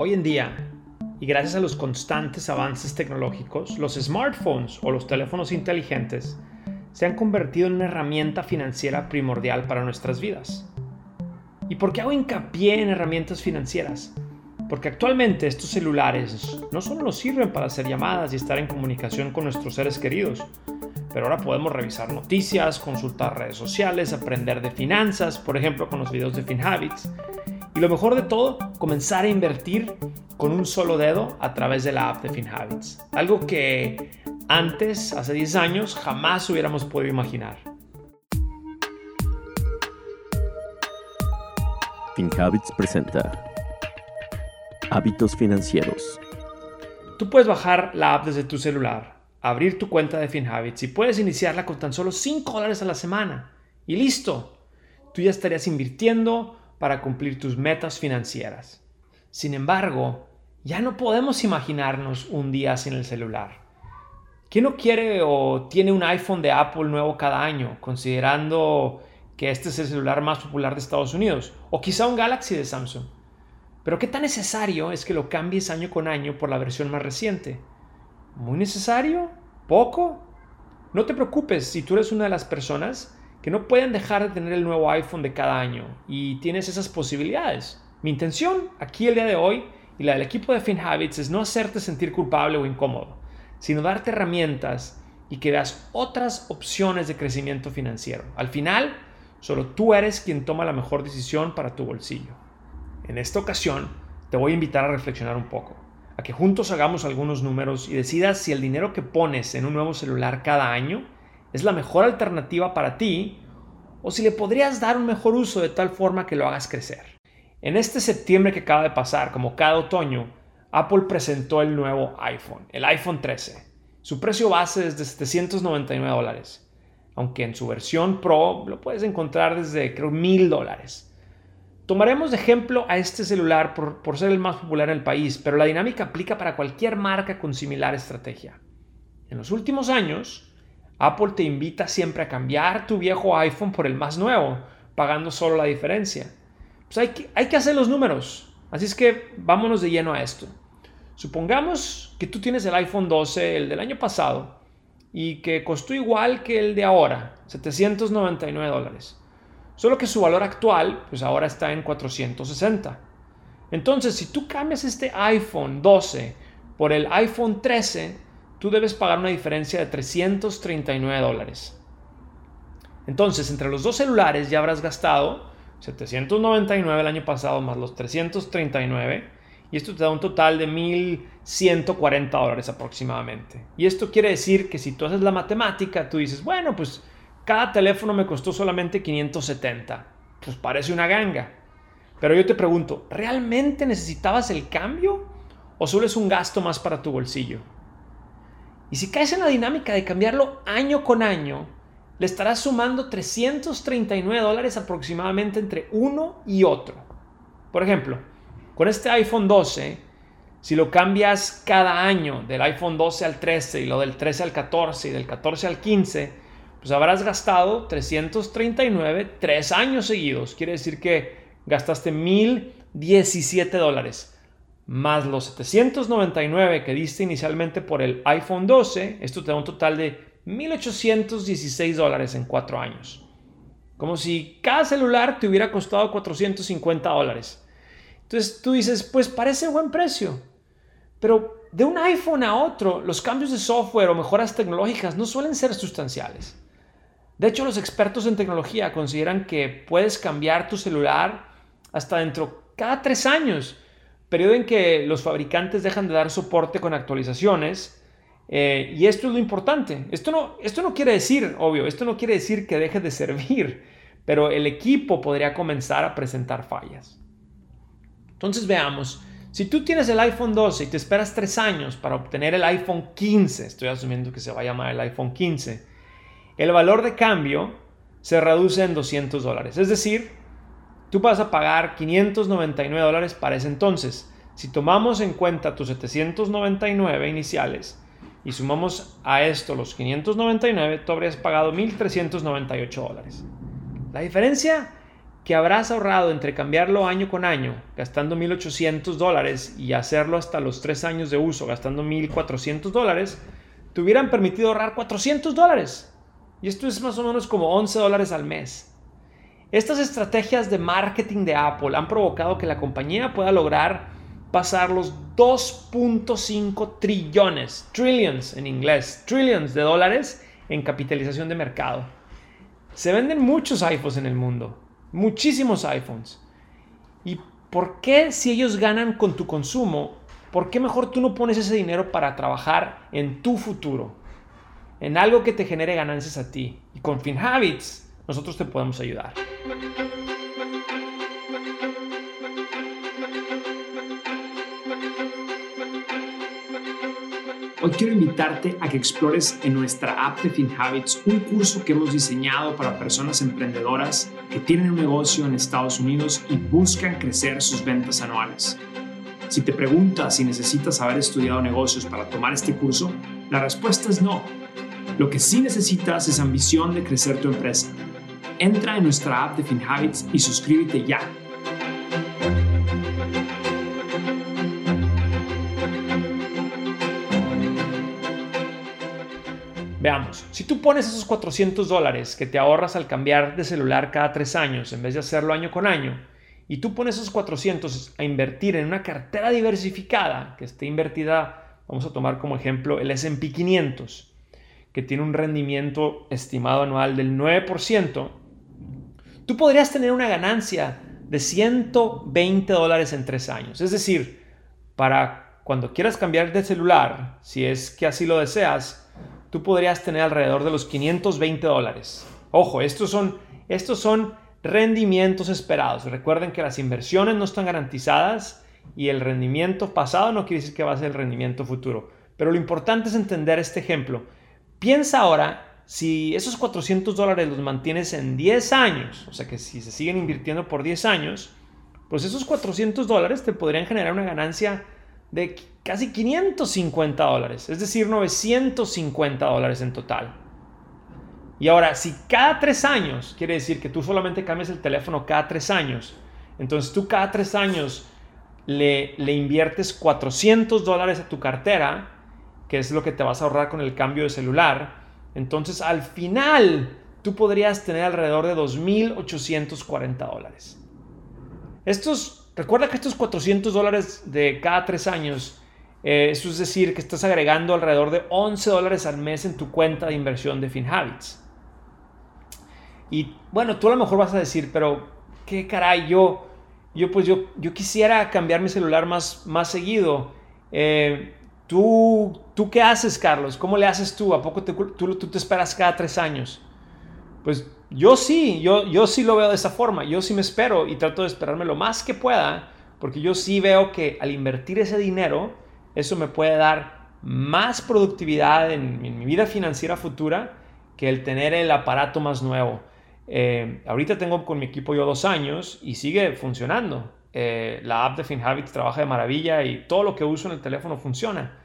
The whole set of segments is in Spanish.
Hoy en día, y gracias a los constantes avances tecnológicos, los smartphones o los teléfonos inteligentes se han convertido en una herramienta financiera primordial para nuestras vidas. ¿Y por qué hago hincapié en herramientas financieras? Porque actualmente estos celulares no solo nos sirven para hacer llamadas y estar en comunicación con nuestros seres queridos, pero ahora podemos revisar noticias, consultar redes sociales, aprender de finanzas, por ejemplo con los videos de FinHabits, y lo mejor de todo, comenzar a invertir con un solo dedo a través de la app de FinHabits. Algo que antes, hace 10 años, jamás hubiéramos podido imaginar. FinHabits presenta Hábitos financieros. Tú puedes bajar la app desde tu celular, abrir tu cuenta de FinHabits y puedes iniciarla con tan solo 5 dólares a la semana. Y listo, tú ya estarías invirtiendo para cumplir tus metas financieras. Sin embargo, ya no podemos imaginarnos un día sin el celular. ¿Quién no quiere o tiene un iPhone de Apple nuevo cada año, considerando que este es el celular más popular de Estados Unidos? O quizá un Galaxy de Samsung. Pero ¿qué tan necesario es que lo cambies año con año por la versión más reciente? ¿Muy necesario? ¿Poco? No te preocupes si tú eres una de las personas que no pueden dejar de tener el nuevo iPhone de cada año y tienes esas posibilidades. Mi intención aquí el día de hoy y la del equipo de FinHabits es no hacerte sentir culpable o incómodo, sino darte herramientas y que veas otras opciones de crecimiento financiero. Al final, solo tú eres quien toma la mejor decisión para tu bolsillo. En esta ocasión, te voy a invitar a reflexionar un poco, a que juntos hagamos algunos números y decidas si el dinero que pones en un nuevo celular cada año es la mejor alternativa para ti o si le podrías dar un mejor uso de tal forma que lo hagas crecer. En este septiembre que acaba de pasar, como cada otoño, Apple presentó el nuevo iPhone, el iPhone 13. Su precio base es de 799 dólares, aunque en su versión Pro lo puedes encontrar desde creo 1000 dólares. Tomaremos de ejemplo a este celular por, por ser el más popular en el país, pero la dinámica aplica para cualquier marca con similar estrategia. En los últimos años, Apple te invita siempre a cambiar tu viejo iPhone por el más nuevo, pagando solo la diferencia. Pues hay que, hacer los números. Así es que vámonos de lleno a esto. Supongamos que tú tienes el iPhone 12, el del año pasado, y que costó igual que el de ahora, 799 dólares. Solo que su valor actual, pues ahora está en 460. Entonces, si tú cambias este iPhone 12 por el iPhone 13, tú debes pagar una diferencia de 339 dólares. Entonces, entre los dos celulares ya habrás gastado 799 el año pasado más los 339 y esto te da un total de 1140 dólares aproximadamente. Y esto quiere decir que si tú haces la matemática, tú dices, bueno, pues cada teléfono me costó solamente 570. Pues parece una ganga. Pero yo te pregunto, ¿realmente necesitabas el cambio o solo es un gasto más para tu bolsillo? Y si caes en la dinámica de cambiarlo año con año, le estarás sumando 339 dólares aproximadamente entre uno y otro. Por ejemplo, con este iPhone 12, si lo cambias cada año del iPhone 12 al 13 y lo del 13 al 14 y del 14 al 15, pues habrás gastado 339 tres años seguidos. Quiere decir que gastaste 1017 dólares más los 799 que diste inicialmente por el iPhone 12, esto te da un total de 1.816 dólares en cuatro años. Como si cada celular te hubiera costado 450 dólares. Entonces tú dices, pues parece buen precio. Pero de un iPhone a otro, los cambios de software o mejoras tecnológicas no suelen ser sustanciales. De hecho, los expertos en tecnología consideran que puedes cambiar tu celular hasta dentro cada tres años periodo en que los fabricantes dejan de dar soporte con actualizaciones. Eh, y esto es lo importante. Esto no, esto no quiere decir, obvio, esto no quiere decir que deje de servir, pero el equipo podría comenzar a presentar fallas. Entonces veamos, si tú tienes el iPhone 12 y te esperas tres años para obtener el iPhone 15, estoy asumiendo que se va a llamar el iPhone 15, el valor de cambio se reduce en 200 dólares. Es decir, tú vas a pagar 599 dólares para ese entonces. Si tomamos en cuenta tus 799 iniciales y sumamos a esto los 599, tú habrías pagado 1.398 dólares. La diferencia que habrás ahorrado entre cambiarlo año con año, gastando 1.800 dólares, y hacerlo hasta los 3 años de uso, gastando 1.400 dólares, te hubieran permitido ahorrar 400 dólares. Y esto es más o menos como 11 dólares al mes. Estas estrategias de marketing de Apple han provocado que la compañía pueda lograr pasar los 2.5 trillones, trillions en inglés, trillions de dólares en capitalización de mercado. Se venden muchos iPhones en el mundo, muchísimos iPhones. ¿Y por qué si ellos ganan con tu consumo, por qué mejor tú no pones ese dinero para trabajar en tu futuro? En algo que te genere ganancias a ti. Y con FinHabits nosotros te podemos ayudar. Hoy quiero invitarte a que explores en nuestra app de FinHabits un curso que hemos diseñado para personas emprendedoras que tienen un negocio en Estados Unidos y buscan crecer sus ventas anuales. Si te preguntas si necesitas haber estudiado negocios para tomar este curso, la respuesta es no. Lo que sí necesitas es ambición de crecer tu empresa. Entra en nuestra app de FinHabits y suscríbete ya. Veamos, si tú pones esos 400 dólares que te ahorras al cambiar de celular cada tres años en vez de hacerlo año con año, y tú pones esos 400 a invertir en una cartera diversificada que esté invertida, vamos a tomar como ejemplo el SP 500, que tiene un rendimiento estimado anual del 9%, tú podrías tener una ganancia de 120 dólares en tres años. Es decir, para cuando quieras cambiar de celular, si es que así lo deseas, tú podrías tener alrededor de los 520 dólares. Ojo, estos son, estos son rendimientos esperados. Recuerden que las inversiones no están garantizadas y el rendimiento pasado no quiere decir que va a ser el rendimiento futuro. Pero lo importante es entender este ejemplo. Piensa ahora si esos 400 dólares los mantienes en 10 años, o sea que si se siguen invirtiendo por 10 años, pues esos 400 dólares te podrían generar una ganancia de casi 550 dólares, es decir, 950 dólares en total. Y ahora, si cada tres años, quiere decir que tú solamente cambias el teléfono cada tres años, entonces tú cada tres años le, le inviertes 400 dólares a tu cartera, que es lo que te vas a ahorrar con el cambio de celular, entonces al final tú podrías tener alrededor de 2.840 dólares. Estos Recuerda que estos 400 dólares de cada tres años, eh, eso es decir, que estás agregando alrededor de 11 dólares al mes en tu cuenta de inversión de FinHabits. Y bueno, tú a lo mejor vas a decir, pero qué caray, yo, yo pues yo, yo quisiera cambiar mi celular más, más seguido. Eh, ¿tú, ¿Tú qué haces, Carlos? ¿Cómo le haces tú? ¿A poco tú, tú te esperas cada tres años? Pues yo sí, yo, yo sí lo veo de esa forma. Yo sí me espero y trato de esperarme lo más que pueda, porque yo sí veo que al invertir ese dinero, eso me puede dar más productividad en, mi vida financiera futura que el tener el aparato más nuevo. Eh, ahorita tengo con mi equipo yo dos años y sigue funcionando. Eh, la app de FinHabits trabaja de maravilla y todo lo que uso en el teléfono funciona.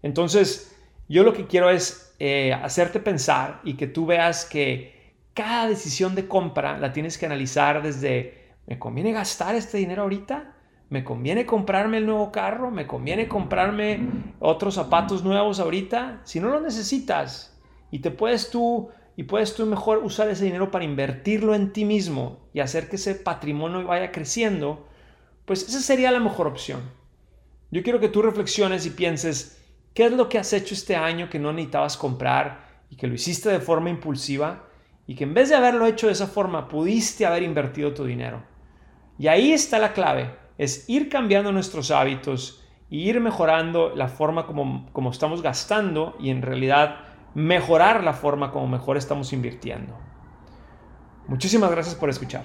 Entonces, yo lo que quiero es eh, hacerte pensar y que tú veas que cada decisión de compra la tienes que analizar desde, ¿me conviene gastar este dinero ahorita? ¿Me conviene comprarme el nuevo carro? ¿Me conviene comprarme otros zapatos nuevos ahorita? Si no lo necesitas y te puedes tú y puedes tú mejor usar ese dinero para invertirlo en ti mismo y hacer que ese patrimonio vaya creciendo, pues esa sería la mejor opción. Yo quiero que tú reflexiones y pienses, ¿qué es lo que has hecho este año que no necesitabas comprar y que lo hiciste de forma impulsiva? y que en vez de haberlo hecho de esa forma, pudiste haber invertido tu dinero. Y ahí está la clave, es ir cambiando nuestros hábitos y ir mejorando la forma como, como estamos gastando y en realidad mejorar la forma como mejor estamos invirtiendo. Muchísimas gracias por escuchar.